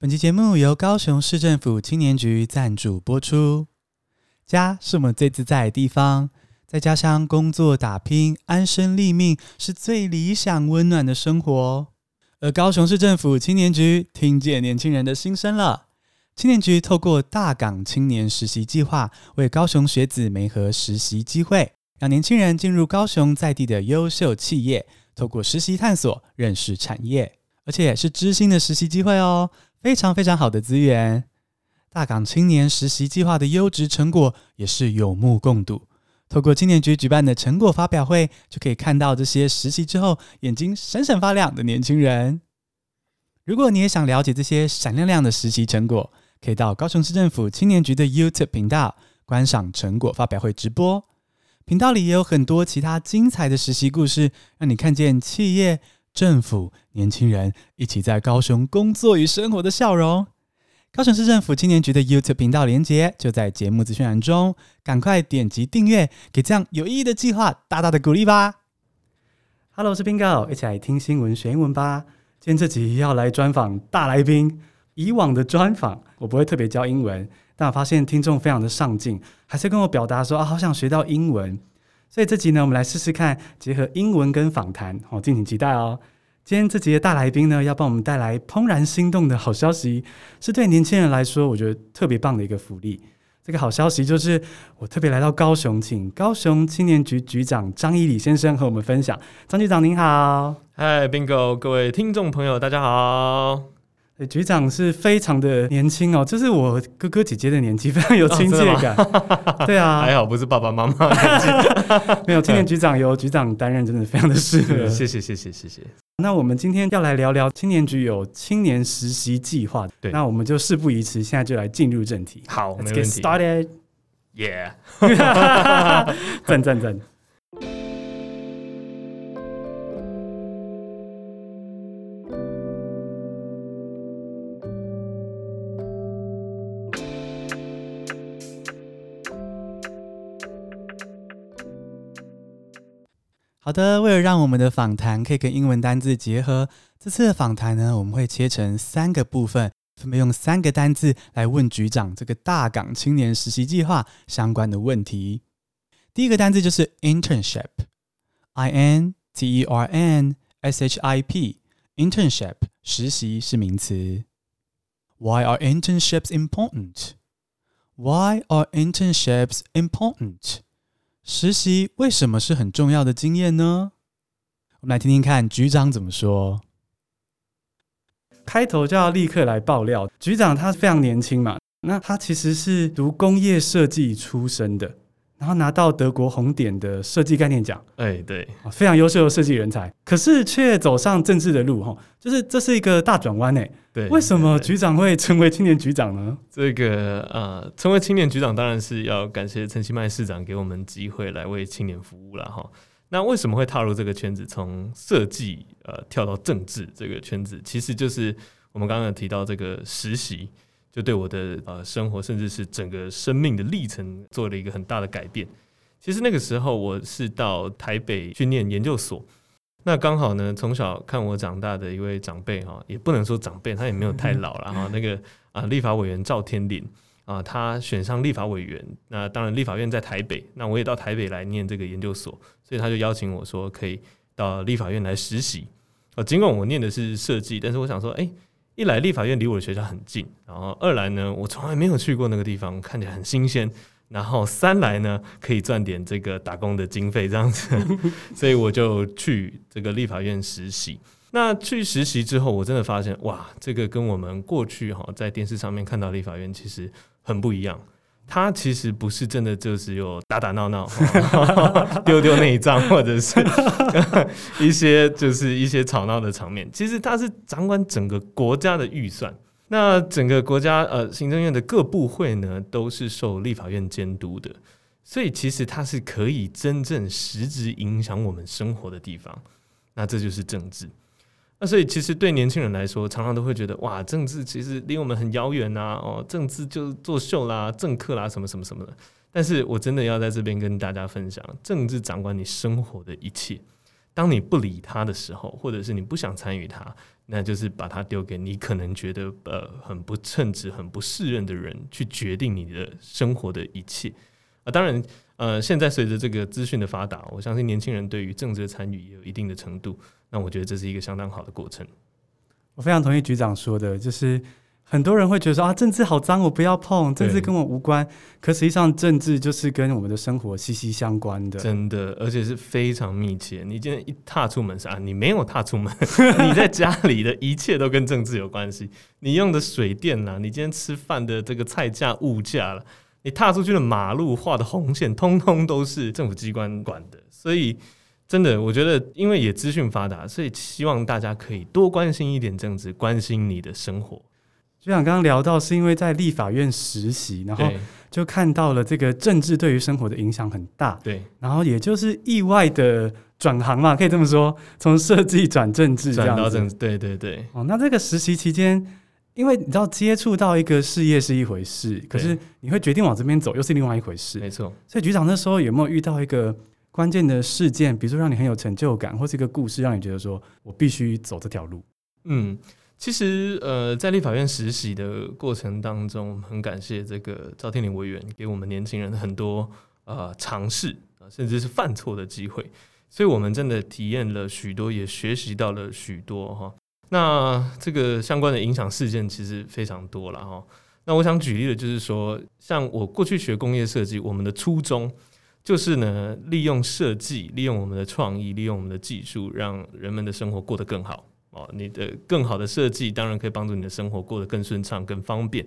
本期节目由高雄市政府青年局赞助播出。家是我们最自在的地方，在家乡工作打拼、安身立命，是最理想温暖的生活。而高雄市政府青年局听见年轻人的心声了。青年局透过大港青年实习计划，为高雄学子媒合实习机会，让年轻人进入高雄在地的优秀企业，透过实习探索认识产业，而且是知心的实习机会哦。非常非常好的资源，大港青年实习计划的优质成果也是有目共睹。透过青年局举办的成果发表会，就可以看到这些实习之后眼睛闪闪发亮的年轻人。如果你也想了解这些闪亮亮的实习成果，可以到高雄市政府青年局的 YouTube 频道观赏成果发表会直播。频道里也有很多其他精彩的实习故事，让你看见企业。政府年轻人一起在高雄工作与生活的笑容。高雄市政府青年局的 YouTube 频道连接就在节目资讯栏中，赶快点击订阅，给这样有意义的计划大大的鼓励吧。Hello，我是 Bingo，一起来听新闻学英文吧。今天这集要来专访大来宾。以往的专访我不会特别教英文，但我发现听众非常的上进，还是跟我表达说啊，好想学到英文。所以这集呢，我们来试试看结合英文跟访谈，好，敬请期待哦。今天这集的大来宾呢，要帮我们带来怦然心动的好消息，是对年轻人来说，我觉得特别棒的一个福利。这个好消息就是，我特别来到高雄，请高雄青年局局长张一礼先生和我们分享。张局长您好，嗨，Bingo，各位听众朋友，大家好。局长是非常的年轻哦，这是我哥哥姐姐的年纪，非常有亲切感。哦、对啊，还好不是爸爸妈妈。没有，青年局长由局长担任，真的非常的适合。谢谢谢谢谢谢。那我们今天要来聊聊青年局有青年实习计划。对，那我们就事不宜迟，现在就来进入正题。好，Let's get started。Yeah，赞赞赞。好的，为了让我们的访谈可以跟英文单字结合，这次的访谈呢，我们会切成三个部分，分别用三个单字来问局长这个大港青年实习计划相关的问题。第一个单字就是 internship，i n t e r n s h i p，internship 实习是名词。Why are internships important？Why are internships important？实习为什么是很重要的经验呢？我们来听听看局长怎么说。开头就要立刻来爆料，局长他非常年轻嘛，那他其实是读工业设计出身的。然后拿到德国红点的设计概念奖，哎，对，非常优秀的设计人才，可是却走上政治的路，哈，就是这是一个大转弯，哎，对，为什么局长会成为青年局长呢？这个呃，成为青年局长当然是要感谢陈其迈市长给我们机会来为青年服务了，哈。那为什么会踏入这个圈子，从设计呃跳到政治这个圈子，其实就是我们刚刚提到这个实习。就对我的呃生活，甚至是整个生命的历程，做了一个很大的改变。其实那个时候，我是到台北去念研究所。那刚好呢，从小看我长大的一位长辈哈，也不能说长辈，他也没有太老了哈。那个啊，立法委员赵天麟啊，他选上立法委员。那当然，立法院在台北，那我也到台北来念这个研究所，所以他就邀请我说，可以到立法院来实习。啊，尽管我念的是设计，但是我想说，哎。一来立法院离我的学校很近，然后二来呢，我从来没有去过那个地方，看起来很新鲜。然后三来呢，可以赚点这个打工的经费，这样子，所以我就去这个立法院实习。那去实习之后，我真的发现，哇，这个跟我们过去哈在电视上面看到立法院其实很不一样。他其实不是真的，就只有打打闹闹、丢丢内脏，或者是 一些就是一些吵闹的场面。其实他是掌管整个国家的预算。那整个国家呃行政院的各部会呢，都是受立法院监督的，所以其实它是可以真正实质影响我们生活的地方。那这就是政治。那所以其实对年轻人来说，常常都会觉得哇，政治其实离我们很遥远呐，哦，政治就作秀啦、政客啦，什么什么什么的。但是我真的要在这边跟大家分享，政治掌管你生活的一切。当你不理他的时候，或者是你不想参与他，那就是把它丢给你可能觉得呃很不称职、很不适任的人去决定你的生活的一切啊。当然，呃，现在随着这个资讯的发达，我相信年轻人对于政治的参与也有一定的程度。那我觉得这是一个相当好的过程。我非常同意局长说的，就是。很多人会觉得说啊，政治好脏，我不要碰，政治跟我无关。可实际上，政治就是跟我们的生活息息相关的，真的，而且是非常密切。你今天一踏出门是啊，你没有踏出门，你在家里的一切都跟政治有关系。你用的水电啦，你今天吃饭的这个菜价、物价了，你踏出去的马路画的红线，通通都是政府机关管的。所以，真的，我觉得，因为也资讯发达，所以希望大家可以多关心一点政治，关心你的生活。就像刚刚聊到，是因为在立法院实习，然后就看到了这个政治对于生活的影响很大。对，然后也就是意外的转行嘛，可以这么说，从设计转政治这样子。转到政治，对对对。哦，那这个实习期间，因为你知道接触到一个事业是一回事，可是你会决定往这边走，又是另外一回事。没错。所以局长那时候有没有遇到一个关键的事件，比如说让你很有成就感，或是一个故事，让你觉得说我必须走这条路？嗯。其实，呃，在立法院实习的过程当中，很感谢这个赵天林委员给我们年轻人很多呃尝试啊，甚至是犯错的机会，所以我们真的体验了许多，也学习到了许多哈。那这个相关的影响事件其实非常多了哈。那我想举例的就是说，像我过去学工业设计，我们的初衷就是呢，利用设计，利用我们的创意，利用我们的技术，让人们的生活过得更好。哦，你的更好的设计当然可以帮助你的生活过得更顺畅、更方便。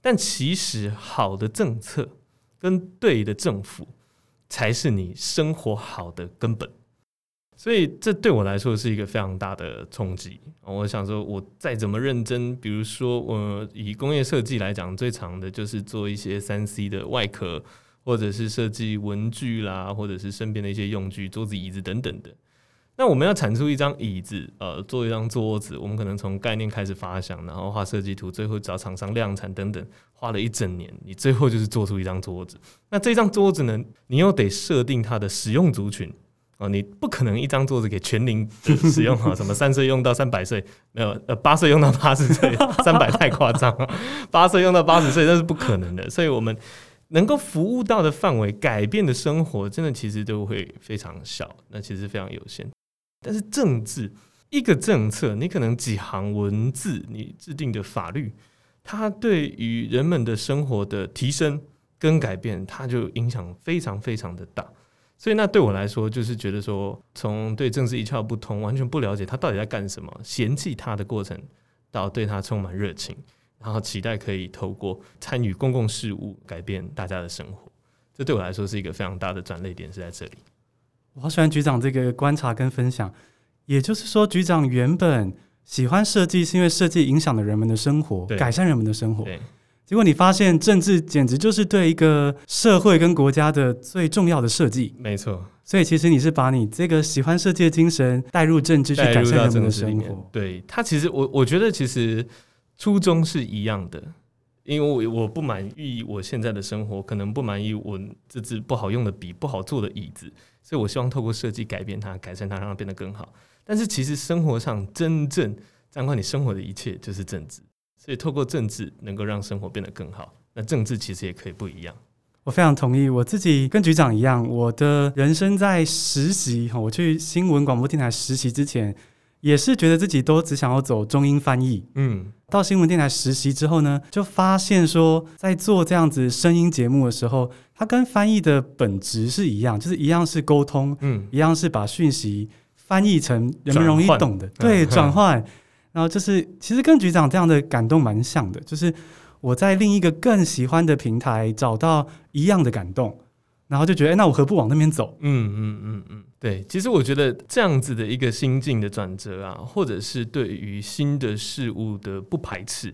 但其实，好的政策跟对的政府才是你生活好的根本。所以，这对我来说是一个非常大的冲击。我想说，我再怎么认真，比如说，我以工业设计来讲，最长的就是做一些三 C 的外壳，或者是设计文具啦，或者是身边的一些用具、桌子、椅子等等的。那我们要产出一张椅子，呃，做一张桌子，我们可能从概念开始发想，然后画设计图，最后找厂商量产等等，花了一整年，你最后就是做出一张桌子。那这张桌子呢，你又得设定它的使用族群啊，你不可能一张桌子给全龄使用哈，什么三岁用到三百岁，没有，呃，八岁用到八十岁，三百太夸张了，八岁用到八十岁那是不可能的。所以我们能够服务到的范围，改变的生活，真的其实都会非常小，那其实非常有限。但是政治一个政策，你可能几行文字，你制定的法律，它对于人们的生活的提升跟改变，它就影响非常非常的大。所以那对我来说，就是觉得说，从对政治一窍不通，完全不了解他到底在干什么，嫌弃他的过程，到对他充满热情，然后期待可以透过参与公共事务改变大家的生活。这对我来说是一个非常大的转捩点，是在这里。我好喜欢局长这个观察跟分享，也就是说，局长原本喜欢设计，是因为设计影响了人们的生活，改善人们的生活。结果你发现政治简直就是对一个社会跟国家的最重要的设计。没错，所以其实你是把你这个喜欢设计的精神带入政治，去改善人们的生活。对，他其实我我觉得其实初衷是一样的。因为我我不满意我现在的生活，可能不满意我这支不好用的笔、不好坐的椅子，所以我希望透过设计改变它、改善它，让它变得更好。但是其实生活上真正掌管你生活的一切就是政治，所以透过政治能够让生活变得更好。那政治其实也可以不一样。我非常同意，我自己跟局长一样，我的人生在实习，我去新闻广播电台实习之前。也是觉得自己都只想要走中英翻译，嗯，到新闻电台实习之后呢，就发现说，在做这样子声音节目的时候，它跟翻译的本质是一样，就是一样是沟通，嗯，一样是把讯息翻译成人们容易懂的，对，转换。然后就是其实跟局长这样的感动蛮像的，就是我在另一个更喜欢的平台找到一样的感动。然后就觉得，那我何不往那边走？嗯嗯嗯嗯，对。其实我觉得这样子的一个心境的转折啊，或者是对于新的事物的不排斥，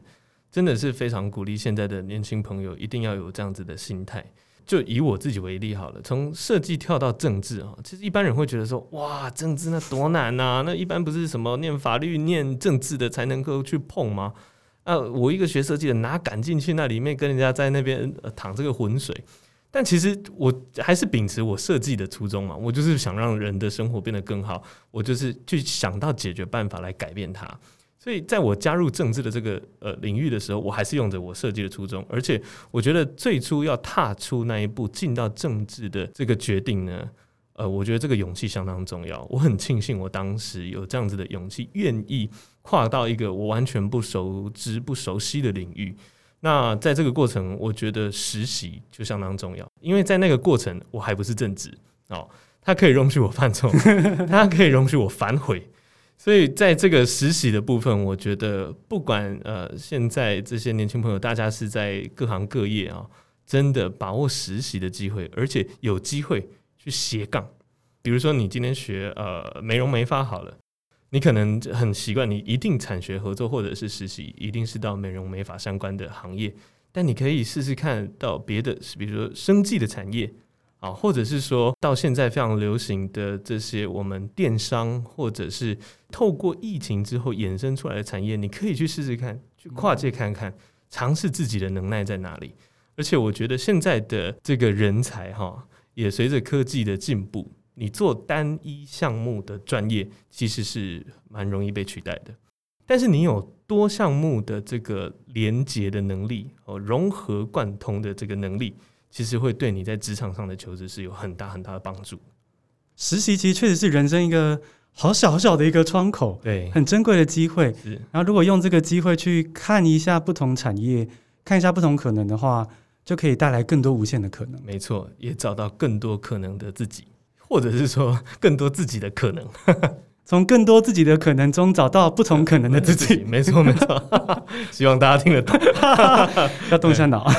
真的是非常鼓励现在的年轻朋友一定要有这样子的心态。就以我自己为例好了，从设计跳到政治啊，其实一般人会觉得说，哇，政治那多难呐？那一般不是什么念法律、念政治的才能够去碰吗？啊，我一个学设计的哪敢进去那里面跟人家在那边淌这个浑水？但其实我还是秉持我设计的初衷嘛，我就是想让人的生活变得更好，我就是去想到解决办法来改变它。所以在我加入政治的这个呃领域的时候，我还是用着我设计的初衷，而且我觉得最初要踏出那一步进到政治的这个决定呢，呃，我觉得这个勇气相当重要。我很庆幸我当时有这样子的勇气，愿意跨到一个我完全不熟知、不熟悉的领域。那在这个过程，我觉得实习就相当重要，因为在那个过程我还不是正职哦，它可以容许我犯错，它可以容许我反悔。所以在这个实习的部分，我觉得不管呃现在这些年轻朋友，大家是在各行各业啊，真的把握实习的机会，而且有机会去斜杠。比如说你今天学呃美容美发好了，你可能很习惯你一定产学合作或者是实习，一定是到美容美发相关的行业，但你可以试试看到别的，比如说生技的产业。啊，或者是说到现在非常流行的这些我们电商，或者是透过疫情之后衍生出来的产业，你可以去试试看，去跨界看看，尝试自己的能耐在哪里。而且我觉得现在的这个人才哈，也随着科技的进步，你做单一项目的专业其实是蛮容易被取代的。但是你有多项目的这个连接的能力哦，融合贯通的这个能力。其实会对你在职场上的求职是有很大很大的帮助。实习其实确实是人生一个好小好小的一个窗口，对，很珍贵的机会。是，然后如果用这个机会去看一下不同产业，看一下不同可能的话，就可以带来更多无限的可能。没错，也找到更多可能的自己，或者是说 更多自己的可能，从更多自己的可能中找到不同可能的自己。没错，没错。希望大家听得懂，要动一下脑。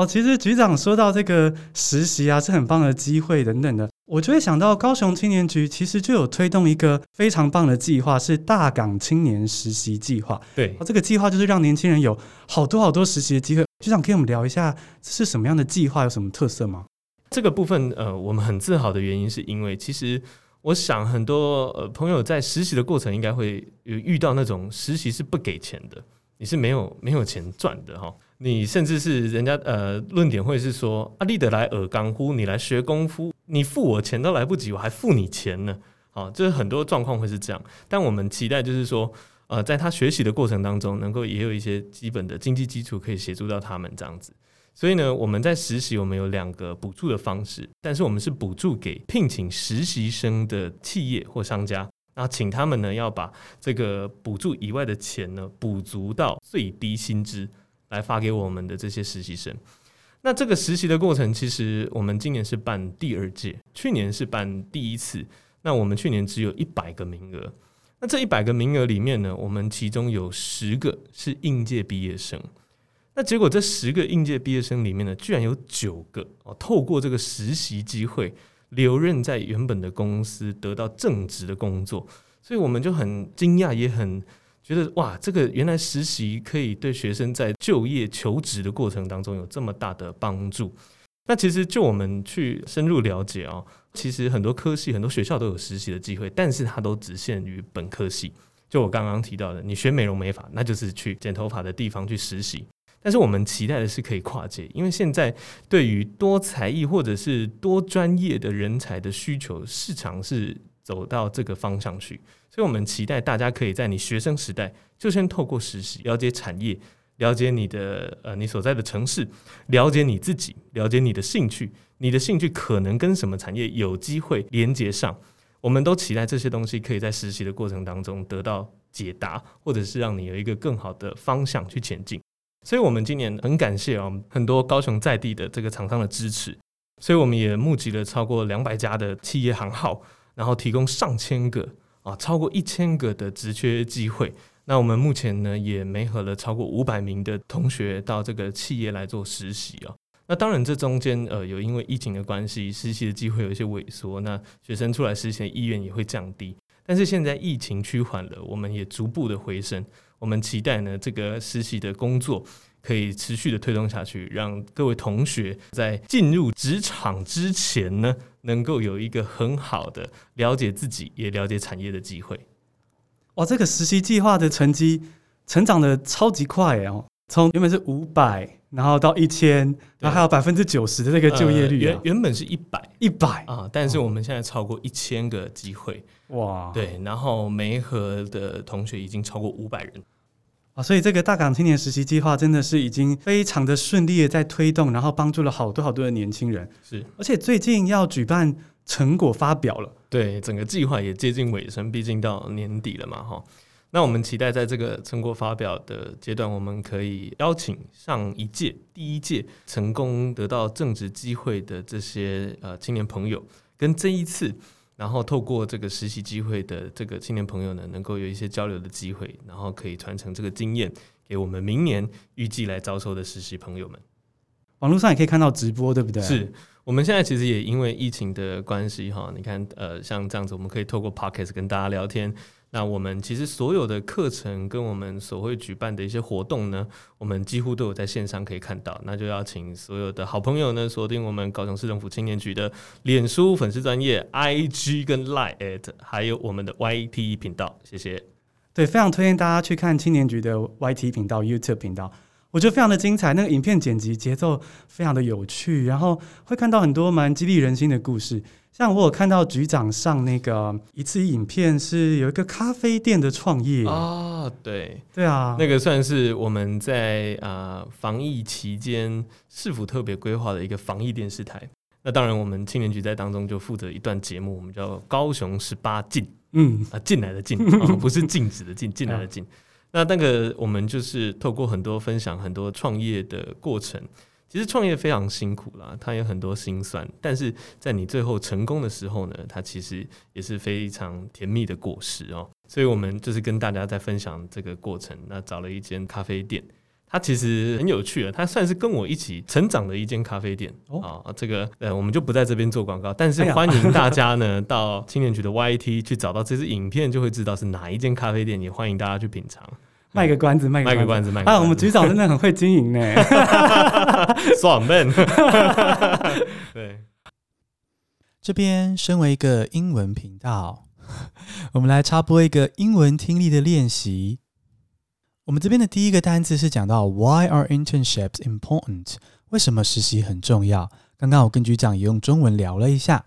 哦，其实局长说到这个实习啊，是很棒的机会等等的，我就会想到高雄青年局其实就有推动一个非常棒的计划，是大港青年实习计划。对，哦，这个计划就是让年轻人有好多好多实习的机会。局长可以跟我们聊一下，这是什么样的计划，有什么特色吗？这个部分，呃，我们很自豪的原因是因为，其实我想很多呃朋友在实习的过程应该会有遇到那种实习是不给钱的，你是没有没有钱赚的哈。你甚至是人家呃，论点会是说啊，立得来尔刚乎，你来学功夫，你付我钱都来不及，我还付你钱呢。好，就是很多状况会是这样。但我们期待就是说，呃，在他学习的过程当中，能够也有一些基本的经济基础可以协助到他们这样子。所以呢，我们在实习，我们有两个补助的方式，但是我们是补助给聘请实习生的企业或商家，然后请他们呢要把这个补助以外的钱呢补足到最低薪资。来发给我们的这些实习生，那这个实习的过程，其实我们今年是办第二届，去年是办第一次。那我们去年只有一百个名额，那这一百个名额里面呢，我们其中有十个是应届毕业生。那结果这十个应届毕业生里面呢，居然有九个哦，透过这个实习机会留任在原本的公司，得到正职的工作，所以我们就很惊讶，也很。觉得哇，这个原来实习可以对学生在就业求职的过程当中有这么大的帮助。那其实就我们去深入了解啊，其实很多科系、很多学校都有实习的机会，但是它都只限于本科系。就我刚刚提到的，你学美容美发，那就是去剪头发的地方去实习。但是我们期待的是可以跨界，因为现在对于多才艺或者是多专业的人才的需求，市场是走到这个方向去。所以，我们期待大家可以在你学生时代就先透过实习了解产业，了解你的呃你所在的城市，了解你自己，了解你的兴趣，你的兴趣可能跟什么产业有机会连接上。我们都期待这些东西可以在实习的过程当中得到解答，或者是让你有一个更好的方向去前进。所以，我们今年很感谢啊，很多高雄在地的这个厂商的支持，所以我们也募集了超过两百家的企业行号，然后提供上千个。啊，超过一千个的职缺机会，那我们目前呢也媒合了超过五百名的同学到这个企业来做实习啊。那当然，这中间呃有因为疫情的关系，实习的机会有一些萎缩，那学生出来实习的意愿也会降低。但是现在疫情趋缓了，我们也逐步的回升。我们期待呢这个实习的工作可以持续的推动下去，让各位同学在进入职场之前呢。能够有一个很好的了解自己，也了解产业的机会。哇，这个实习计划的成绩成长的超级快哦！从原本是五百，然后到一千，然后还有百分之九十的这个就业率、啊呃、原原本是一百一百啊，但是我们现在超过一千个机会哇，对，然后梅河的同学已经超过五百人啊，所以这个大港青年实习计划真的是已经非常的顺利的在推动，然后帮助了好多好多的年轻人。是，而且最近要举办成果发表了，对，整个计划也接近尾声，毕竟到年底了嘛，哈。那我们期待在这个成果发表的阶段，我们可以邀请上一届、第一届成功得到正职机会的这些呃青年朋友，跟这一次，然后透过这个实习机会的这个青年朋友呢，能够有一些交流的机会，然后可以传承这个经验给我们明年预计来招收的实习朋友们。网络上也可以看到直播，对不对？是我们现在其实也因为疫情的关系哈，你看呃像这样子，我们可以透过 Podcast 跟大家聊天。那我们其实所有的课程跟我们所会举办的一些活动呢，我们几乎都有在线上可以看到。那就要请所有的好朋友呢，锁定我们高雄市政府青年局的脸书粉丝专页、IG 跟 Line，还有我们的 YT 频道。谢谢。对，非常推荐大家去看青年局的 YT 频道、YouTube 频道，我觉得非常的精彩。那个影片剪辑节奏非常的有趣，然后会看到很多蛮激励人心的故事。像我有看到局长上那个一次影片，是有一个咖啡店的创业啊、哦，对对啊，那个算是我们在啊、呃、防疫期间市府特别规划的一个防疫电视台。那当然，我们青年局在当中就负责一段节目，我们叫高雄十八禁，嗯啊进来的进、哦，不是禁止的禁，进来的进。那那个我们就是透过很多分享很多创业的过程。其实创业非常辛苦啦，它有很多辛酸，但是在你最后成功的时候呢，它其实也是非常甜蜜的果实哦。所以我们就是跟大家在分享这个过程。那找了一间咖啡店，它其实很有趣啊，它算是跟我一起成长的一间咖啡店哦。这个呃，我们就不在这边做广告，但是欢迎大家呢到青年局的 YT 去找到这支影片，就会知道是哪一间咖啡店。也欢迎大家去品尝。卖个关子，卖个关子，卖个关子。啊，我们局长真的很会经营呢，爽闷。对，这边身为一个英文频道，我们来插播一个英文听力的练习。我们这边的第一个单词是讲到 Why are internships important？为什么实习很重要？刚刚我跟局长也用中文聊了一下。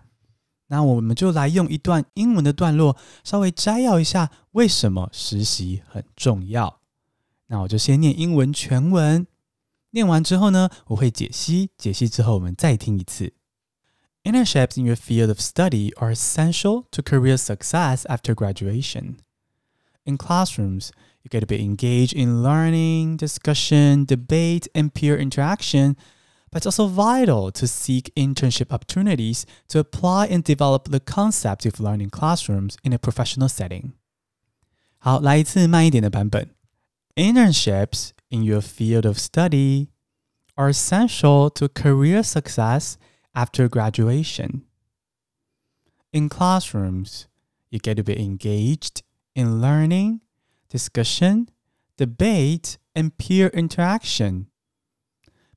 那我们就来用一段英文的段落，稍微摘要一下为什么实习很重要。那我就先念英文全文，念完之后呢，我会解析，解析之后我们再听一次。Internships in your field of study are essential to career success after graduation. In classrooms, you get to be engaged in learning, discussion, debate, and peer interaction. But it's also vital to seek internship opportunities to apply and develop the concepts you've learned in classrooms in a professional setting. 好，来一次慢一点的版本。 Internships in your field of study are essential to career success after graduation. In classrooms, you get to be engaged in learning, discussion, debate, and peer interaction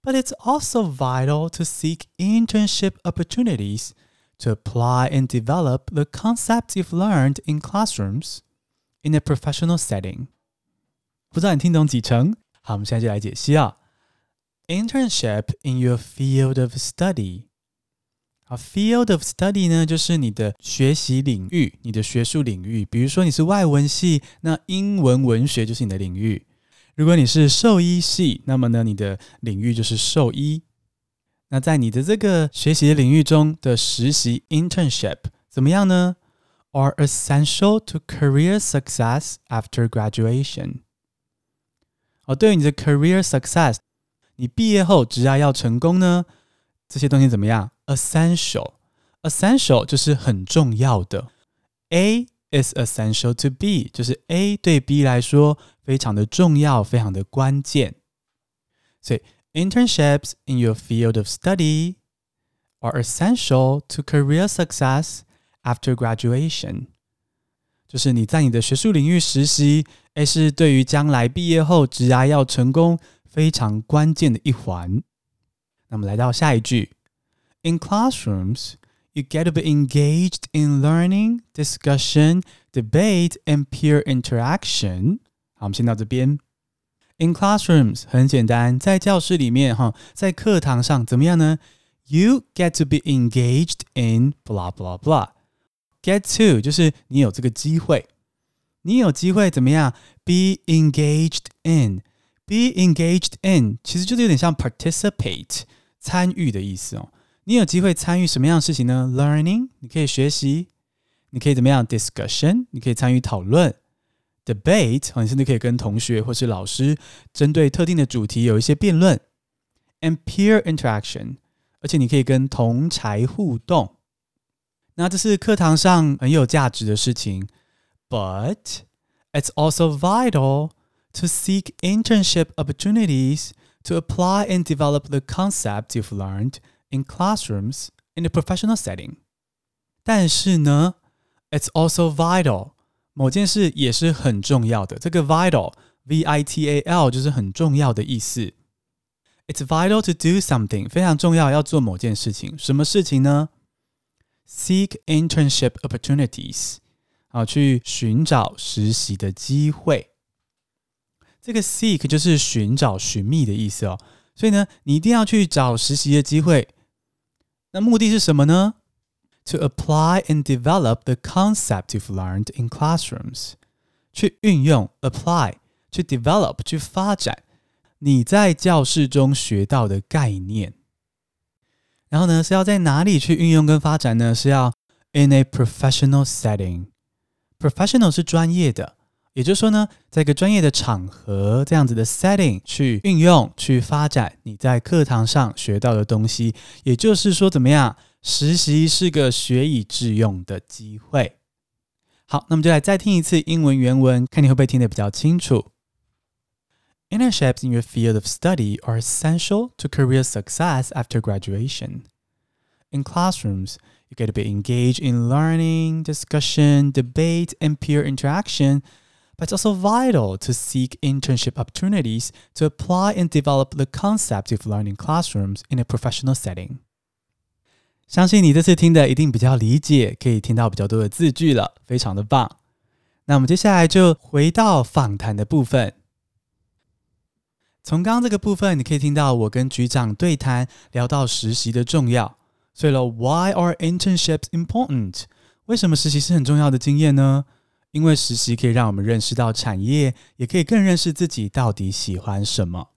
but it's also vital to seek internship opportunities to apply and develop the concepts you've learned in classrooms in a professional setting. 不知道你听懂几成？好，我们现在就来解析啊。Internship in your field of study。好，field of study 呢，就是你的学习领域，你的学术领域。比如说你是外文系，那英文文学就是你的领域。如果你是兽医系，那么呢，你的领域就是兽医。那在你的这个学习领域中的实习 internship 怎么样呢？Are essential to career success after graduation。哦，对于你的 career success，你毕业后职涯要成功呢，这些东西怎么样？Essential，essential 就是很重要的。A is essential to B，就是 A 对 B 来说。非常的重要，非常的关键。所以，internships in your field of study are essential to career success after graduation。 就是你在你的学术领域实习，诶，是对于将来毕业后职涯要成功非常关键的一环。那么来到下一句，In classrooms, you get to be engaged in learning, discussion, debate, and peer interaction. 好，我们先到这边。In classrooms 很简单，在教室里面哈，在课堂上怎么样呢？You get to be engaged in blah blah blah。Get to 就是你有这个机会，你有机会怎么样？Be engaged in，be engaged in，其实就是有点像 participate 参与的意思哦。你有机会参与什么样的事情呢？Learning，你可以学习，你可以怎么样？Discussion，你可以参与讨论。Debate，你甚至可以跟同学或是老师针对特定的主题有一些辩论。And peer interaction，而且你可以跟同才互动。那这是课堂上很有价值的事情。But it's also vital to seek internship opportunities to apply and develop the concept you've learned in classrooms in a professional setting。但是呢，it's also vital。某件事也是很重要的，这个 vital，v i t a l 就是很重要的意思。It's vital to do something，非常重要，要做某件事情。什么事情呢 ？Seek internship opportunities，好，去寻找实习的机会。这个 seek 就是寻找、寻觅的意思哦。所以呢，你一定要去找实习的机会。那目的是什么呢？To apply and develop the concept you've learned in classrooms，去运用 apply，去 develop，去发展你在教室中学到的概念。 然后呢，是要在哪里去运用跟发展呢？是要 in a professional setting。professional 是专业的，也就是说呢，在一个专业的场合这样子的 setting 去运用、去发展你在课堂上学到的东西。也就是说，怎么样？实习是个学以致用的机会。好，那么就来再听一次英文原文，看你会不会听得比较清楚。Internships in your field of study are essential to career success after graduation. In classrooms, you get to be engaged in learning, discussion, debate, and peer interaction, but it's also vital to seek internship opportunities to apply and develop the concepts you've learned in classrooms in a professional setting. 相信你这次听的一定比较理解，可以听到比较多的字句了，非常的棒。那我们接下来就回到访谈的部分。 从刚刚这个部分，你可以听到我跟局长对谈，聊到实习的重要。所以了，Why are internships important？为什么实习是很重要的经验呢？因为实习可以让我们认识到产业，也可以更认识自己到底喜欢什么。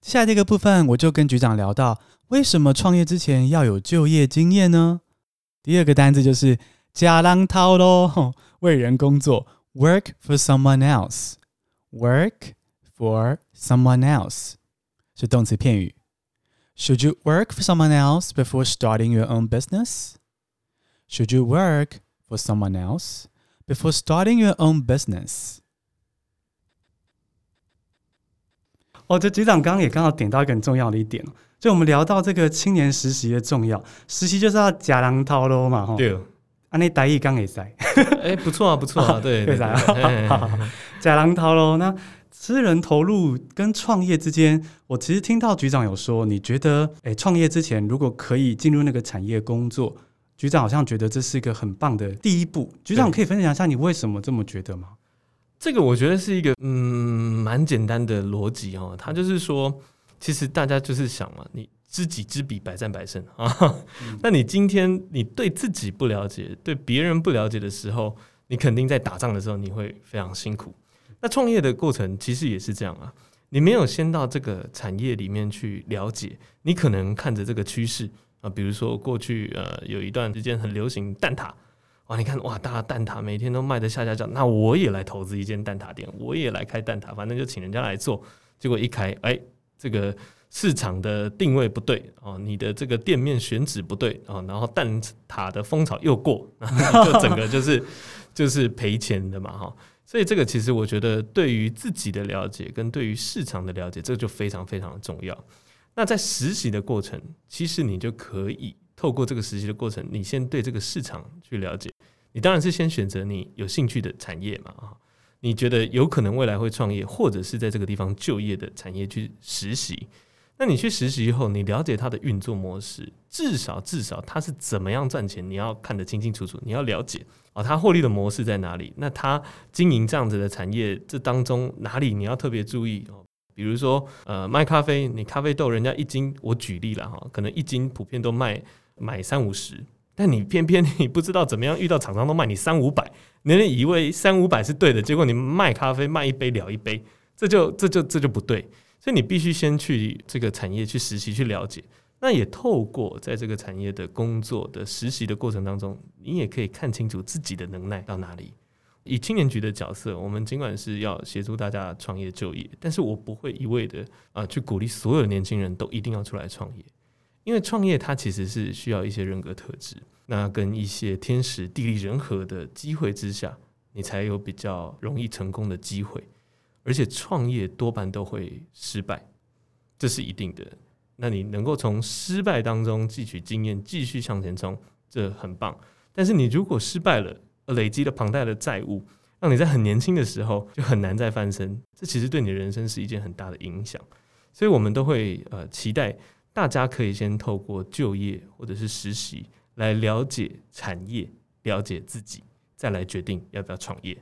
接下来这个部分，我就跟局长聊到。为什么创业之前要有就业经验呢？第二个单字就是“吃人头路”，为人工作，work for someone else，work for someone else 是动词片语。Should you work for someone else before starting your own business? Should you work for someone else before starting your own business? 哦，这局长刚刚也刚好点到一个很重要的一点。就我们聊到这个青年实习的重要，实习就是要吃人头路嘛，哈。对。啊，那台语刚也在。哎，不错啊，不错啊，对对对。吃人头路，那 吃人投入跟创业之间，我其实听到局长有说，你觉得，哎，创业之前如果可以进入那个产业工作，局长好像觉得这是一个很棒的第一步。局长可以分享一下你为什么这么觉得吗？这个我觉得是一个嗯蛮简单的逻辑哦，他就是说。其实大家就是想嘛，你知己知彼，百战百胜啊。那、嗯、你今天你对自己不了解，对别人不了解的时候，你肯定在打仗的时候你会非常辛苦。那创业的过程其实也是这样啊，你没有先到这个产业里面去了解，你可能看着这个趋势啊，比如说过去呃有一段时间很流行蛋挞，哇，你看哇，大家蛋挞每天都卖得下下叫，那我也来投资一间蛋挞店，我也来开蛋挞，反正就请人家来做，结果一开，哎。这个市场的定位不对哦，你的这个店面选址不对哦，然后蛋挞的风潮又过，就整个就是就是赔钱的嘛哈。所以这个其实我觉得对于自己的了解跟对于市场的了解，这个就非常非常的重要。那在实习的过程，其实你就可以透过这个实习的过程，你先对这个市场去了解。你当然是先选择你有兴趣的产业嘛啊。你觉得有可能未来会创业，或者是在这个地方就业的产业去实习，那你去实习以后，你了解它的运作模式，至少至少它是怎么样赚钱，你要看得清清楚楚，你要了解啊，它获利的模式在哪里？那它经营这样子的产业，这当中哪里你要特别注意哦？比如说，呃，卖咖啡，你咖啡豆人家一斤，我举例了哈，可能一斤普遍都卖买三五十，但你偏偏你不知道怎么样遇到厂商都卖你三五百，人家以为三五百是对的，结果你卖咖啡卖一杯了一杯，这就这就这就不对。所以你必须先去这个产业去实习去了解，那也透过在这个产业的工作的实习的过程当中，你也可以看清楚自己的能耐到哪里。以青年局的角色，我们尽管是要协助大家创业就业，但是我不会一味的啊去鼓励所有年轻人都一定要出来创业，因为创业它其实是需要一些人格特质，那跟一些天时地利人和的机会之下，你才有比较容易成功的机会。而且创业多半都会失败，这是一定的。那你能够从失败当中汲取经验，继续向前冲，这很棒。但是你如果失败了，累积了庞大的债务，让你在很年轻的时候就很难再翻身，这其实对你的人生是一件很大的影响。所以我们都会呃期待大家可以先透过就业或者是实习来了解产业，了解自己，再来决定要不要创业。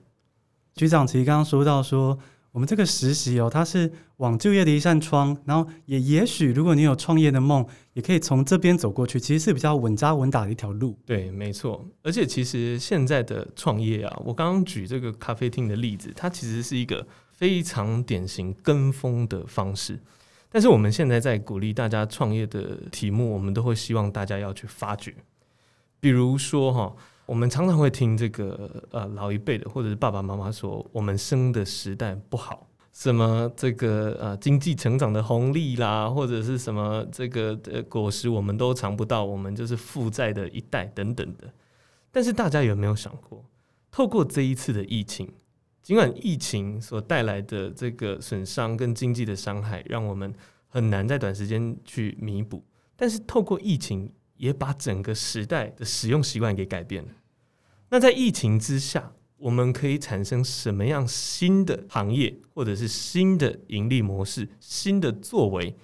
局长其实刚刚说到说。我们这个实习哦，它是往就业的一扇窗，然后也也许如果你有创业的梦，也可以从这边走过去，其实是比较稳扎稳打的一条路。对，没错。而且其实现在的创业啊，我刚刚举这个咖啡厅的例子，它其实是一个非常典型跟风的方式。但是我们现在在鼓励大家创业的题目，我们都会希望大家要去发掘，比如说哈。我们常常会听这个呃老一辈的或者是爸爸妈妈说，我们生的时代不好，什么这个呃经济成长的红利啦，或者是什么这个呃果实我们都尝不到，我们就是负债的一代等等的。但是大家有没有想过，透过这一次的疫情，尽管疫情所带来的这个损伤跟经济的伤害，让我们很难在短时间去弥补，但是透过疫情，也把整个时代的使用习惯给改变了。那在疫情之下，我们可以产生什么样新的行业，或者是新的盈利模式、新的作为？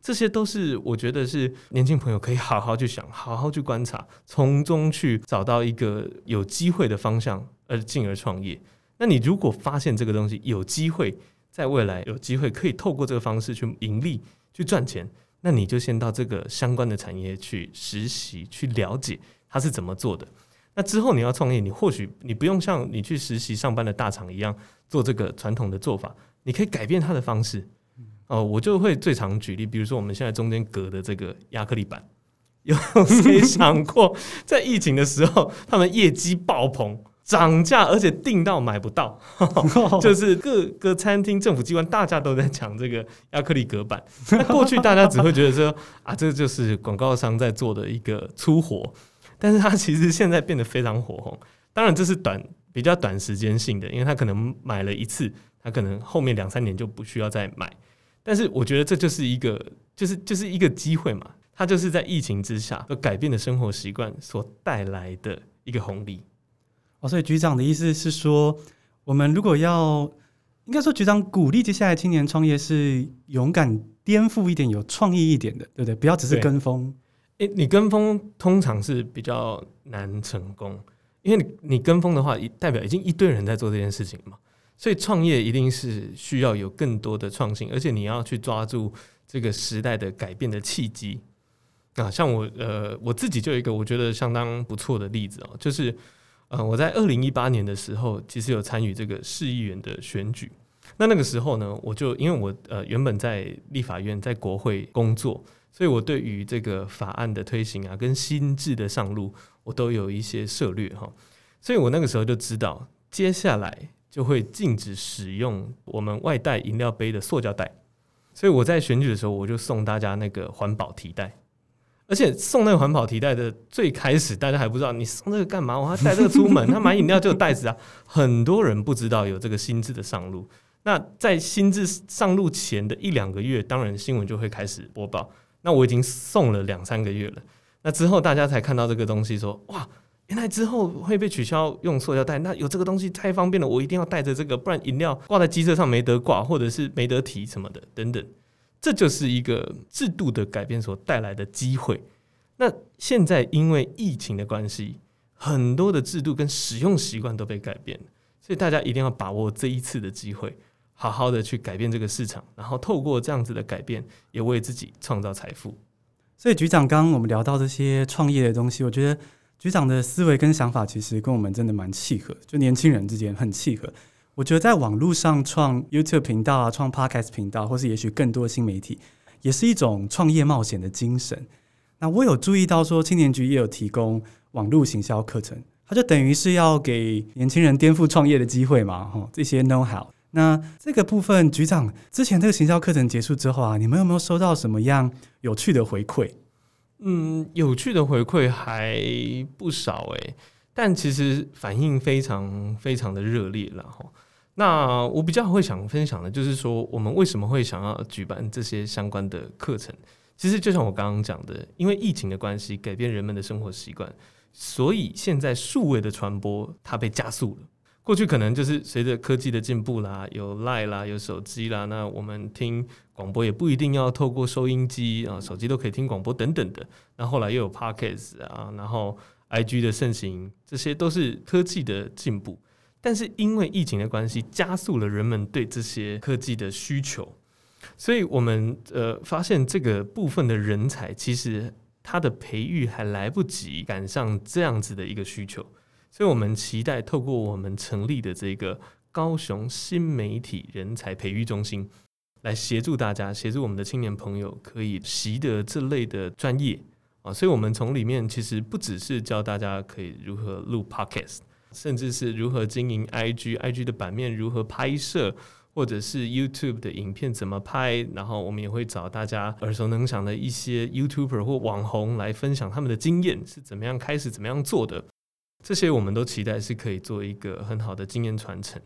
这些都是我觉得是年轻朋友可以好好去想、好好去观察，从中去找到一个有机会的方向，而进而创业。那你如果发现这个东西有机会，在未来有机会可以透过这个方式去盈利、去赚钱，那你就先到这个相关的产业去实习、去了解它是怎么做的。那之后你要创业，你或许你不用像你去实习上班的大厂一样做这个传统的做法，你可以改变它的方式。哦，我就会最常举例，比如说我们现在中间隔的这个亚克力板，有谁想过在疫情的时候，他们业绩爆棚，涨价，而且订到买不到，就是各个餐厅、政府机关大家都在抢这个亚克力隔板。那过去大家只会觉得说啊，这就是广告商在做的一个粗活。但是它其实现在变得非常火红，当然这是短比较短时间性的，因为他可能买了一次，他可能后面两三年就不需要再买。但是我觉得这就是一个，就是就是一个机会嘛，它就是在疫情之下而改变的生活习惯所带来的一个红利。哦，所以局长的意思是说，我们如果要，应该说局长鼓励接下来青年创业是勇敢颠覆一点，有创意一点的，对不对？不要只是跟风。诶，你跟风通常是比较难成功，因为你你跟风的话，代表已经一堆人在做这件事情嘛。所以创业一定是需要有更多的创新，而且你要去抓住这个时代的改变的契机啊。像我呃我自己就有一个我觉得相当不错的例子哦，就是呃我在二零一八年的时候，其实有参与这个市议员的选举。那那个时候呢，我就因为我呃原本在立法院在国会工作。所以，我对于这个法案的推行啊，跟新制的上路，我都有一些涉略哈。所以我那个时候就知道，接下来就会禁止使用我们外带饮料杯的塑胶袋。所以我在选举的时候，我就送大家那个环保提袋。而且送那个环保提袋的最开始，大家还不知道你送这个干嘛？我还带这个出门？他买饮料就有袋子啊。很多人不知道有这个新制的上路。那在新制上路前的一两个月，当然新闻就会开始播报。那我已经送了两三个月了，那之后大家才看到这个东西说，哇，原来之后会被取消用塑料袋，那有这个东西太方便了，我一定要带着这个，不然饮料挂在机车上没得挂，或者是没得提什么的等等。这就是一个制度的改变所带来的机会。那现在因为疫情的关系，很多的制度跟使用习惯都被改变，所以大家一定要把握这一次的机会，好好的去改变这个市场，然后透过这样子的改变，也为自己创造财富。所以局长，刚刚我们聊到这些创业的东西，我觉得局长的思维跟想法其实跟我们真的蛮契合，就年轻人之间很契合。我觉得在网络上创 YouTube 频道啊，创 Podcast 频道，或是也许更多新媒体，也是一种创业冒险的精神。那我有注意到说，青年局也有提供网络行销课程，它就等于是要给年轻人颠覆创业的机会嘛，哈，这些 know how。那这个部分，局长之前这个行销课程结束之后啊，你们有没有收到什么样有趣的回馈？嗯，有趣的回馈还不少诶，但其实反应非常非常的热烈了哈。那我比较会想分享的就是说，我们为什么会想要举办这些相关的课程？其实就像我刚刚讲的，因为疫情的关系，改变人们的生活习惯，所以现在数位的传播它被加速了。过去可能就是随着科技的进步啦，有 Line 啦，有手机啦，那我们听广播也不一定要透过收音机啊，手机都可以听广播等等的。那后来又有 Podcast 啊，然后 IG 的盛行，这些都是科技的进步。但是因为疫情的关系，加速了人们对这些科技的需求。所以，我们呃发现这个部分的人才，其实它的培育还来不及赶上这样子的一个需求。所以我们期待透过我们成立的这个高雄新媒体人才培育中心，来协助大家，协助我们的青年朋友可以习得这类的专业啊。所以，我们从里面其实不只是教大家可以如何录 Podcast，甚至是如何经营 IG，IG 的版面如何拍摄。或者是 YouTube 的影片怎么拍，然后我们也会找大家耳熟能详的一些 YouTuber 或网红来分享他们的经验是怎么样开始、怎么样做的。这些我们都期待是可以做一个很好的经验传承。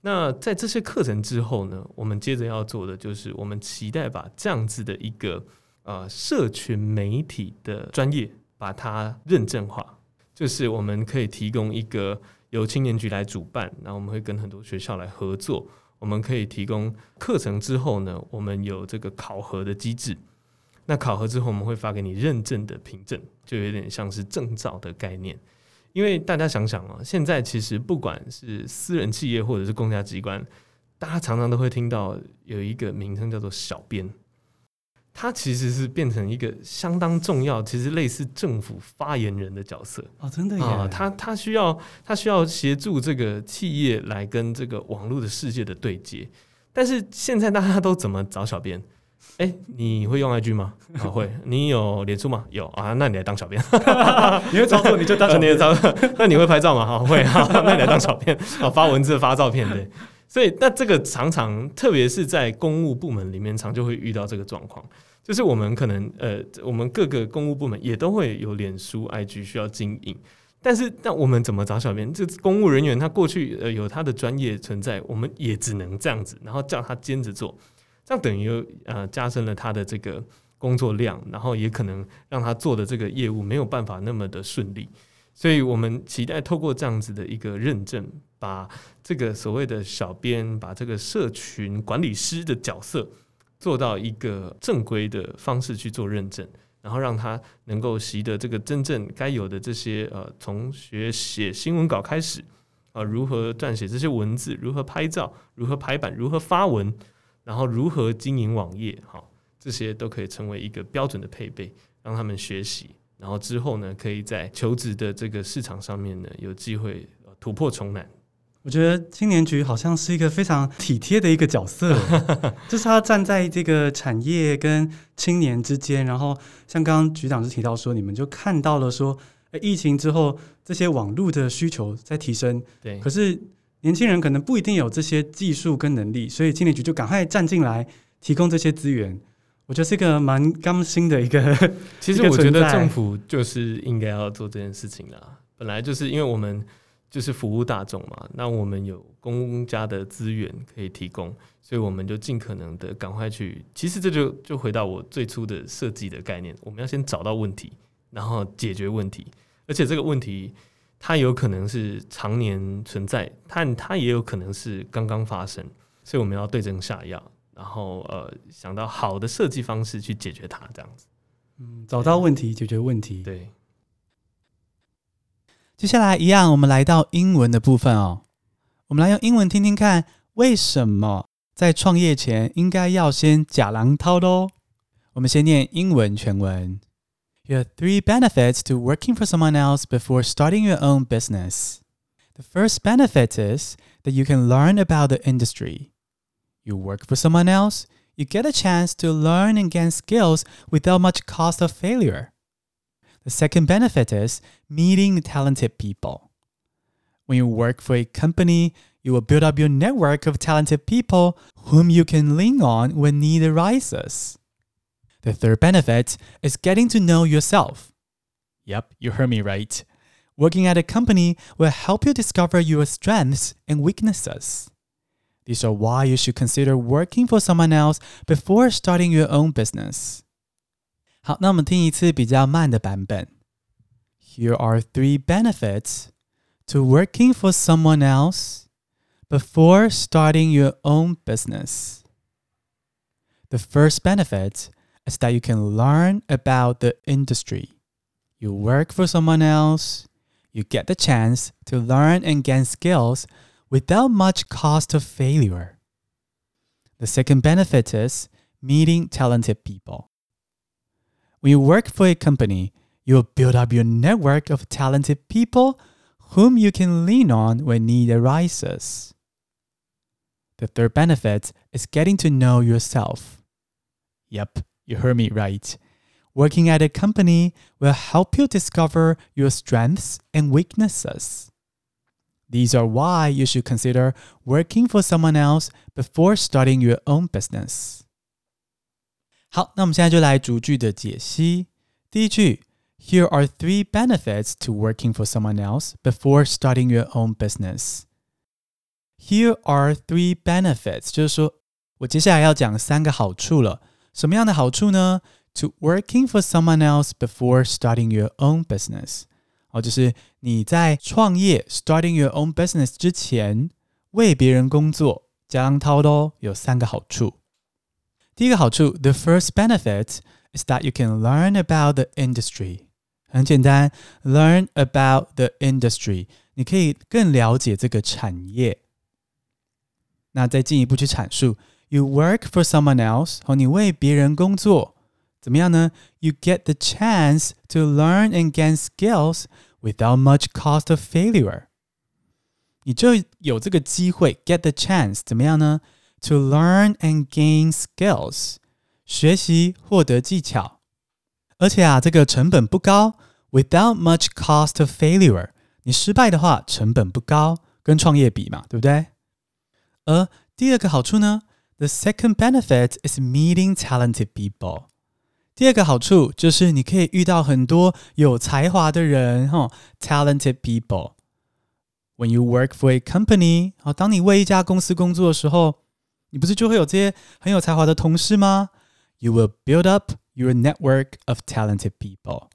那在这些课程之后呢，我们接着要做的就是我们期待把这样子的一个呃社群媒体的专业把它认证化，就是我们可以提供一个由青年局来主办，然后我们会跟很多学校来合作。我们可以提供课程之后呢，我们有这个考核的机制。那考核之后，我们会发给你认证的凭证，就有点像是证照的概念。因为大家想想啊，现在其实不管是私人企业或者是公家机关，大家常常都会听到有一个名称叫做小编。他其实是变成一个相当重要，其实类似政府发言人的角色哦，真的呀、啊，他他需要他需要协助这个企业来跟这个网络的世界的对接。但是现在大家都怎么找小编？哎、欸，你会用 IG 吗？啊，会。你有脸书吗？有啊，那你来当小编。你会操作你就当小编，你操作。那你会拍照吗？好，会。啊，那你来当小编。啊，发文字发照片对。所以，那这个常常，特别是在公务部门里面，常就会遇到这个状况，就是我们可能，呃，我们各个公务部门也都会有脸书、IG 需要经营，但是，那我们怎么找小编？这公务人员他过去呃有他的专业存在，我们也只能这样子，然后叫他兼职做，这样等于呃加深了他的这个工作量，然后也可能让他做的这个业务没有办法那么的顺利。所以我们期待透过这样子的一个认证，把这个所谓的小编，把这个社群管理师的角色做到一个正规的方式去做认证，然后让他能够习得这个真正该有的这些呃，从学写新闻稿开始啊，如何撰写这些文字，如何拍照，如何排版，如何发文，然后如何经营网页，好，这些都可以成为一个标准的配备，让他们学习。然后之后呢，可以在求职的这个市场上面呢，有机会突破重来。我觉得青年局好像是一个非常体贴的一个角色，就是他站在这个产业跟青年之间。然后像刚刚局长就提到说，你们就看到了说，疫情之后这些网络的需求在提升，对。可是年轻人可能不一定有这些技术跟能力，所以青年局就赶快站进来提供这些资源。我觉得是一个蛮甘心的一个。其实我觉得政府就是应该要做这件事情啦。本来就是因为我们就是服务大众嘛，那我们有公家的资源可以提供，所以我们就尽可能的赶快去。其实这就就回到我最初的设计的概念，我们要先找到问题，然后解决问题。而且这个问题它有可能是常年存在，但它也有可能是刚刚发生，所以我们要对症下药。然后呃想到好的设计方式去解决它，这样子。嗯，找到问题，解决问题。对。接下来一样，我们来到英文的部分哦。我们来用英文听听看，为什么在创业前应该要先吃人头路？我们先念英文全文。You have three benefits to working for someone else before starting your own business. The first benefit is that you can learn about the industry. You work for someone else, you get a chance to learn and gain skills without much cost of failure. The second benefit is meeting talented people. When you work for a company, you will build up your network of talented people whom you can lean on when need arises. The third benefit is getting to know yourself. Yep, you heard me right. Working at a company will help you discover your strengths and weaknesses. These are why you should consider working for someone else before starting your own business. 好，那我们听一次比较慢的版本。Here are three benefits to working for someone else before starting your own business. The first benefit is that you can learn about the industry. You work for someone else, you get the chance to learn and gain skills without much cost of failure. The second benefit is meeting talented people. When you work for a company, you will build up your network of talented people whom you can lean on when need arises. The third benefit is getting to know yourself. Yep, you heard me right. Working at a company will help you discover your strengths and weaknesses. These are why you should consider working for someone else before starting your own business. 好，那我们现在就来逐句的解析。第一句，Here are three benefits to working for someone else before starting your own business. Here are three benefits，就是说我接下来要讲三个好处了。什么样的好处呢？To working for someone else before starting your own business， 哦，就是你在创业 starting your own business 之前，为别人工作，吃人头路有三个好处。第一个好处，the first benefit is that you can learn about the industry。很简单，learn about the industry，你可以更了解这个产业。那再进一步去阐述，you work for someone else，和你为别人工作，怎么样呢？You get the chance to learn and gain skills without much cost of failure。你就有这个机会，get the chance，怎么样呢？To learn and gain skills，学习获得技巧，而且啊，这个成本不高。Without much cost of failure，你失败的话成本不高，跟创业比嘛，对不对？而第二个好处呢，The second benefit is meeting talented people。 第二个好处就是你可以遇到很多有才华的人，哈，talented people。When you work for a company，好，当你为一家公司工作的时候。你不是就会有这些很有才华的同事吗？You will build up your network of talented people。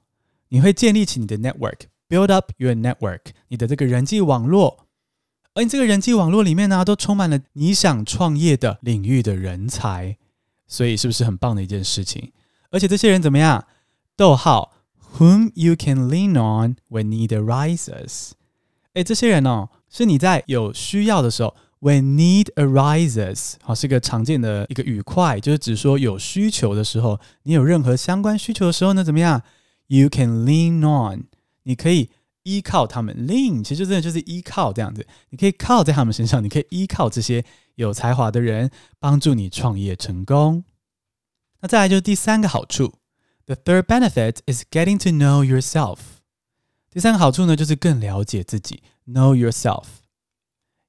你会建立起你的 network，build up your network，你的这个人际网络。而你这个人际网络里面呢，都充满了你想创业的领域的人才，所以是不是很棒的一件事情？而且这些人怎么样？逗号，whom you can lean on when need arises。诶，这些人哦，是你在有需要的时候。When need arises，好，是个常见的一个语块，就是指说有需求的时候，你有任何相关需求的时候呢，怎么样？You can lean on，你可以依靠他们。Lean 其实真的就是依靠这样子，你可以靠在他们身上，你可以依靠这些有才华的人帮助你创业成功。那再来就是第三个好处，The third benefit is getting to know yourself。第三个好处呢，就是更了解自己，Know yourself。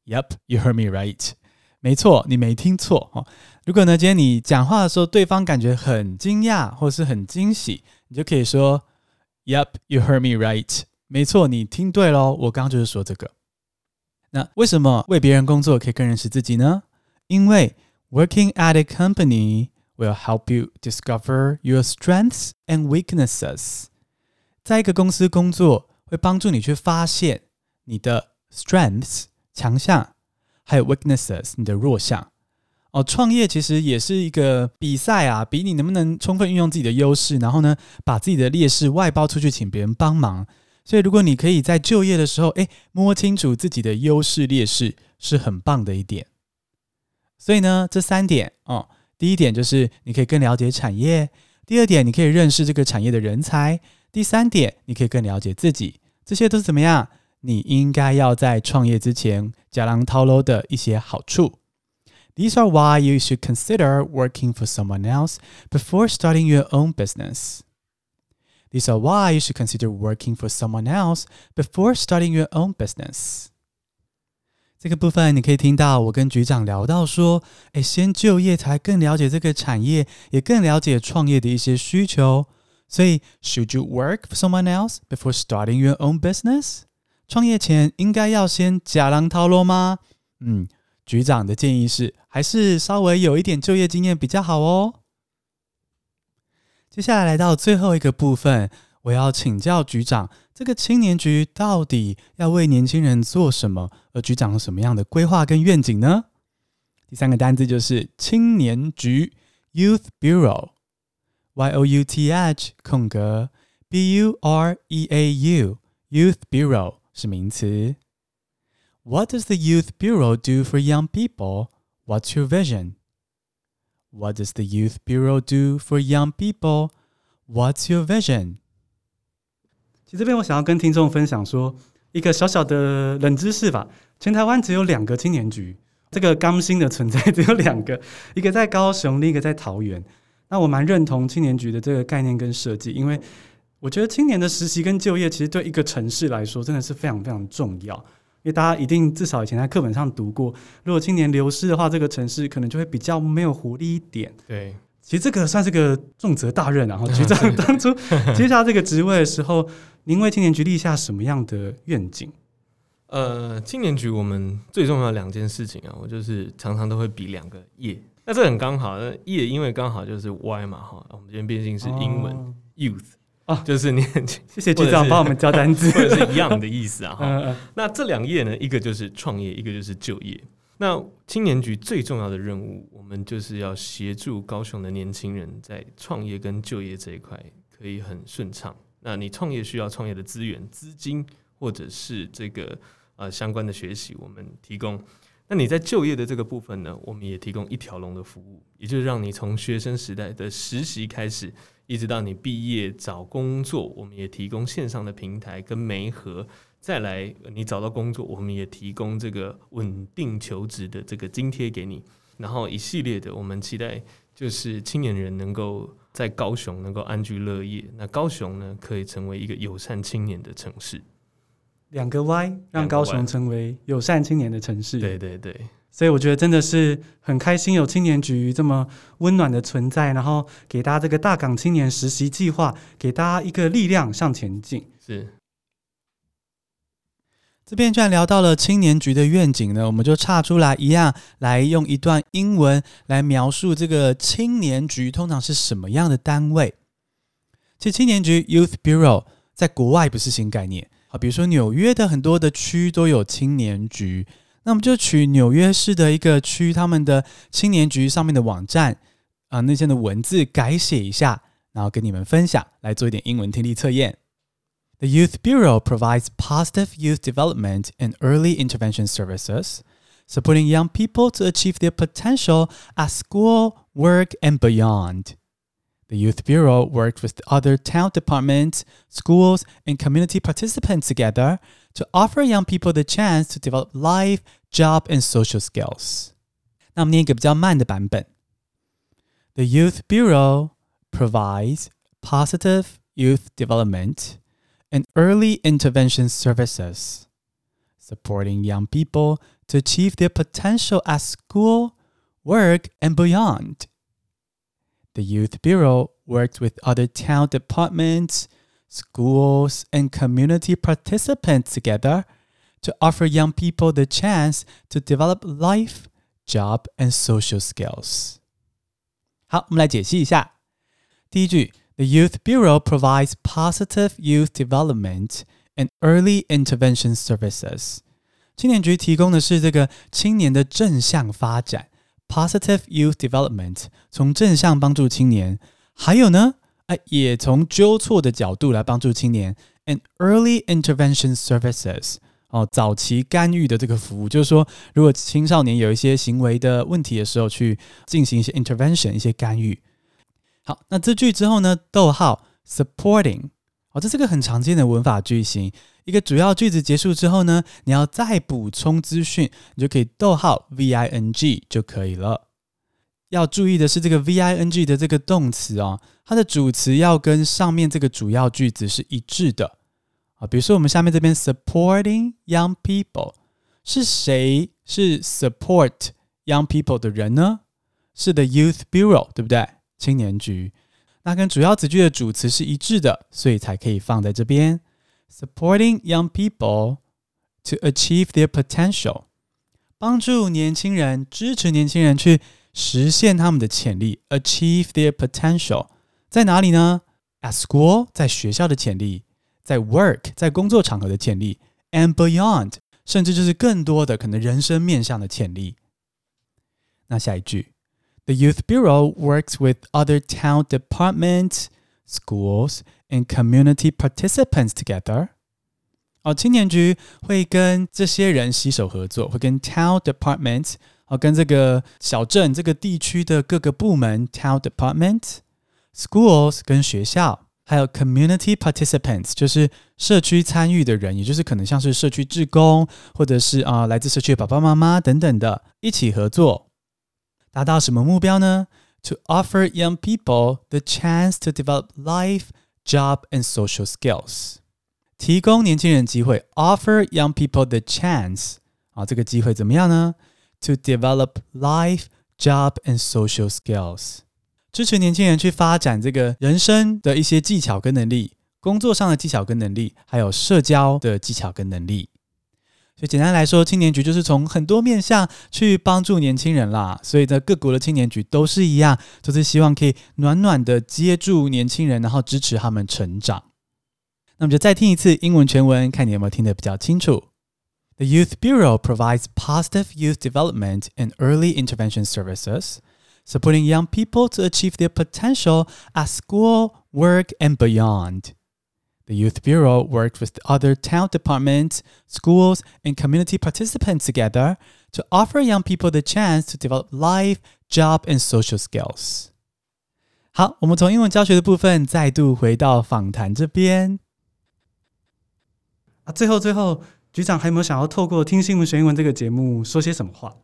Yep, you heard me right. 没错，你没听错哦。如果呢，今天你讲话的时候，对方感觉很惊讶或是很惊喜，你就可以说，Yep, you heard me right. 没错，你听对喽。我刚刚就是说这个。那为什么为别人工作可以更认识自己呢？因为 working at a company will help you discover your strengths and weaknesses。在一个公司工作会帮助你去发现你的 strengths。强项，还有 weaknesses，你的弱项。哦，创业其实也是一个比赛啊，比你能不能充分运用自己的优势，然后呢，把自己的劣势外包出去，请别人帮忙。所以，如果你可以在就业的时候，诶，摸清楚自己的优势劣势，是很棒的一点。所以呢，这三点哦，第一点就是你可以更了解产业；第二点，你可以认识这个产业的人才；第三点，你可以更了解自己。这些都是怎么样？你应该要在创业之前，吃人头路的一些好处。These are why you should consider working for someone else before starting your own business. These are why you should consider working for someone else before starting your own business. 这个部分你可以听到我跟局长聊到说，诶，先就业才更了解这个产业，也更了解创业的一些需求。所以，should you work for someone else before starting your own business？创业前应该要先吃人头路吗？嗯。局长的建议是，还是稍微有一点就业经验比较好哦。接下来来到最后一个部分，我要请教局长，这个青年局到底要为年轻人做什么？而局长有什么样的规划跟愿景呢？第三个单字就是青年局 （Youth Bureau），Y O U T H 空格 B U R E A U，Youth Bureau 是名词。What does the Youth Bureau do for young people? What's your vision? What does the Youth Bureau do for young people? What's your vision? 其实这边我想要跟听众分享说一个小小的冷知识吧。全台湾只有两个青年局，这个刚性的存在只有两个，一个在高雄，另一个在桃园。那我蛮认同青年局的这个概念跟设计，因为我觉得青年的实习跟就业，其实对一个城市来说真的是非常非常重要。因为大家一定至少以前在课本上读过，如果青年流失的话，这个城市可能就会比较没有活力一点。对，其实这个算是个重责大任啊。然后局长当初 接下这个职位的时候，您为青年局立下什么样的愿景？呃，青年局我们最重要的两件事情啊，我就是常常都会比两个业。那这很刚好，那业因为刚好就是 Y 嘛，哈，我们这边毕竟是英文、哦、Youth。啊，就是年轻，谢谢局长帮我们交单字，或者是一样的意思啊。哈，那这两页呢，一个就是创业，一个就是就业。那青年局最重要的任务，我们就是要协助高雄的年轻人在创业跟就业这一块可以很顺畅。那你创业需要创业的资源、资金，或者是这个呃相关的学习，我们提供。那你在就业的这个部分呢，我们也提供一条龙的服务，也就是让你从学生时代的实习开始。一直到你毕业找工作，我们也提供线上的平台跟媒合。再来，你找到工作，我们也提供这个稳定求职的这个津贴给你。然后一系列的，我们期待就是青年人能够在高雄能够安居乐业。那高雄呢，可以成为一个友善青年的城市。两个 Y，让高雄成为友善青年的城市。对对对。所以我觉得真的是很开心有青年局这么温暖的存在，然后给大家这个大港青年实习计划，给大家一个力量向前进。是。这边既然聊到了青年局的愿景呢，我们就岔出来一样，来用一段英文来描述这个青年局通常是什么样的单位。其实青年局 （Youth Bureau） 在国外不是新概念啊，比如说纽约的很多的区都有青年局。那我们就取纽约市的一个区，他们的青年局上面的网站啊、那些的文字改写一下，然后跟你们分享，来做一点英文听力测验。The Youth Bureau provides positive youth development and early intervention services, supporting young people to achieve their potential at school, work, and beyond. The Youth Bureau works with other town departments, schools, and community participants together to offer young people the chance to develop life, job, and social skills. 那我们念一个比较慢的版本。The Youth Bureau provides positive youth development and early intervention services, supporting young people to achieve their potential at school, work, and beyond. The Youth Bureau works with other town departments, schools, and community participants together to offer young people the chance to develop life, job, and social skills. 好，我们来解析一下。第一句 ，The Youth Bureau provides positive youth development and early intervention services。青年局提供的是这个青年的正向发展。 positive youth development，从正向帮助青年，还有呢，哎，也从纠错的角度来帮助青年，and early intervention services，哦，早期干预的这个服务，就是说，如果青少年有一些行为的问题的时候，去进行一些 intervention，一些干预。 好，那这句之后呢，逗号 supporting，哦，这是个很常见的文法句型。一个主要句子结束之后呢，你要再补充资讯，你就可以逗号 V-I-N-G 就可以了。要注意的是，这个 V-I-N-G 的这个动词哦，它的主词要跟上面这个主要句子是一致的啊。比如说我们下面这边 supporting young people 是谁？是 support young people 的人呢？是 the Youth Bureau，对不对？青年局。那跟主要子句的主词是一致的，所以才可以放在这边。Supporting young people to achieve their potential，帮助年轻人，支持年轻人去实现他们的潜力。Achieve their potential，在哪里呢？At school，在学校的潜力；在 work，在工作场合的潜力；and beyond，甚至就是更多的可能人生面向的潜力。那下一句 ，The Youth Bureau works with other town departments, schools. And community participants together，哦，青年局会跟这些人携手合作，会跟 town department，哦，跟这个小镇这个地区的各个部门 town department，schools 跟学校，还有 community participants，就是社区参与的人，也就是可能像是社区志工，或者是啊、呃、来自社区的爸爸妈妈等等的，一起合作， 达到什么目标呢？To offer young people the chance to develop life。Job and social skills，提供年轻人机会，offer young people the chance 啊，这个机会怎么样呢？To develop life, job and social skills，支持年轻人去发展这个人生的一些技巧跟能力，工作上的技巧跟能力，还有社交的技巧跟能力。 所以简单来说，青年局就是从很多面向去帮助年轻人啦。所以呢，各国的青年局都是一样，都是希望可以暖暖的接住年轻人，然后支持他们成长。那么就再听一次英文全文，看你有没有听得比较清楚。The Youth Bureau provides positive youth development and early intervention services, supporting young people to achieve their potential at school, work, and beyond. The Youth Bureau worked with other town departments, schools, and community participants together to offer young people the chance to develop life, job, and social skills. 好，我们从英文教学的部分再度回到访谈这边。啊，最后最后，局长还有没有想要透过听新闻学英文这个节目说些什么话？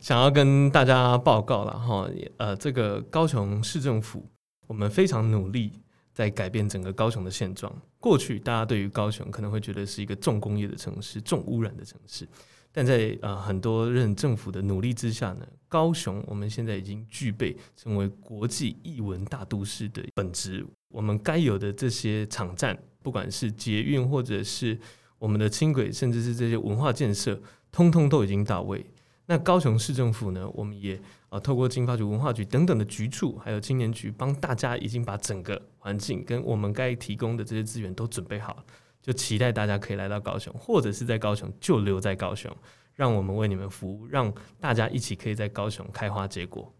想要跟大家报告了哈，呃，这个高雄市政府，我们非常努力。 在改变整个高雄的现状。过去大家对于高雄可能会觉得是一个重工业的城市、重污染的城市，但在呃很多任政府的努力之下呢，高雄我们现在已经具备成为国际艺文大都市的本质。我们该有的这些场站，不管是捷运或者是我们的轻轨，甚至是这些文化建设，通通都已经到位。那高雄市政府呢，我们也啊透过经发局、文化局等等的局处，还有青年局，帮大家已经把整个环境跟我们该提供的这些资源都准备好了，就期待大家可以来到高雄，或者是在高雄就留在高雄，让我们为你们服务，让大家一起可以在高雄开花结果。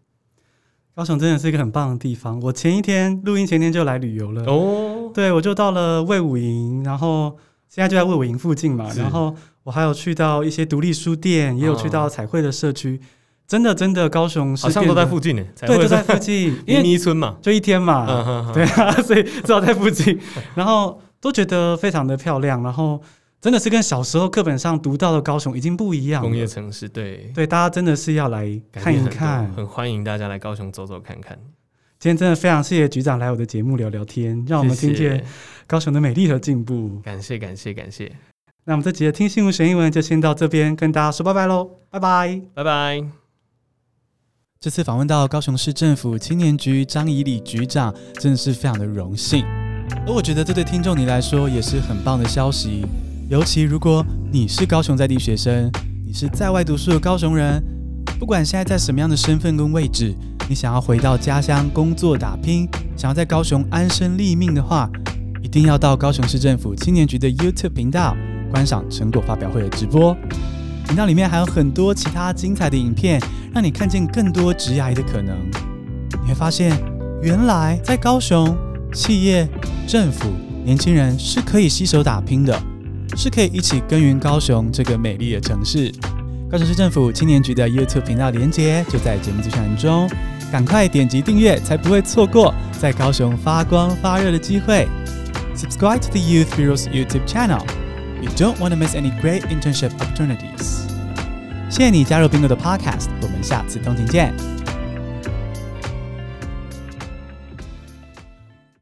高雄真的是一个很棒的地方，我前一天录音前天就来旅游了哦，对，我就到了魏武营，然后现在就在魏武营附近嘛，然后。我还有去到一些独立书店，也有去到彩绘的社区，哦，真的真的高雄好像都在附近呢，对，都在附近，因为泥村嘛，就一天嘛，对啊，所以至少在附近，然后都觉得非常的漂亮，然后真的是跟小时候课本上读到的高雄已经不一样了，工业城市，对。对，大家真的是要来看一看，很欢迎大家来高雄走走看看。今天真的非常谢谢局长来我的节目聊聊天，让我们听见高雄的美丽和进步，感谢感谢感谢。那我们这集的听新闻学英文就先到这边，跟大家说拜拜喽，拜拜。拜拜。这次访问到高雄市政府青年局张以礼局长，真的是非常的荣幸。而我觉得这对听众你来说也是很棒的消息，尤其如果你是高雄在地学生，你是在外读书的高雄人，不管现在在什么样的身份跟位置，你想要回到家乡工作打拼，想要在高雄安身立命的话，一定要到高雄市政府青年局的 YouTube 频道。观赏成果发表会的直播，频道里面还有很多其他精彩的影片，让你看见更多职涯的可能。你会发现，原来在高雄，企业、政府、年轻人是可以携手打拼的，是可以一起耕耘高雄这个美丽的城市。高雄市政府青年局的 YouTube 频道连接就在节目资讯中，赶快点击订阅，才不会错过在高雄发光发热的机会。Subscribe to the Youth Bureau's YouTube channel. You don't want to miss any great internship opportunities. 谢谢你加入冰哥的 Podcast，我们下次通勤见。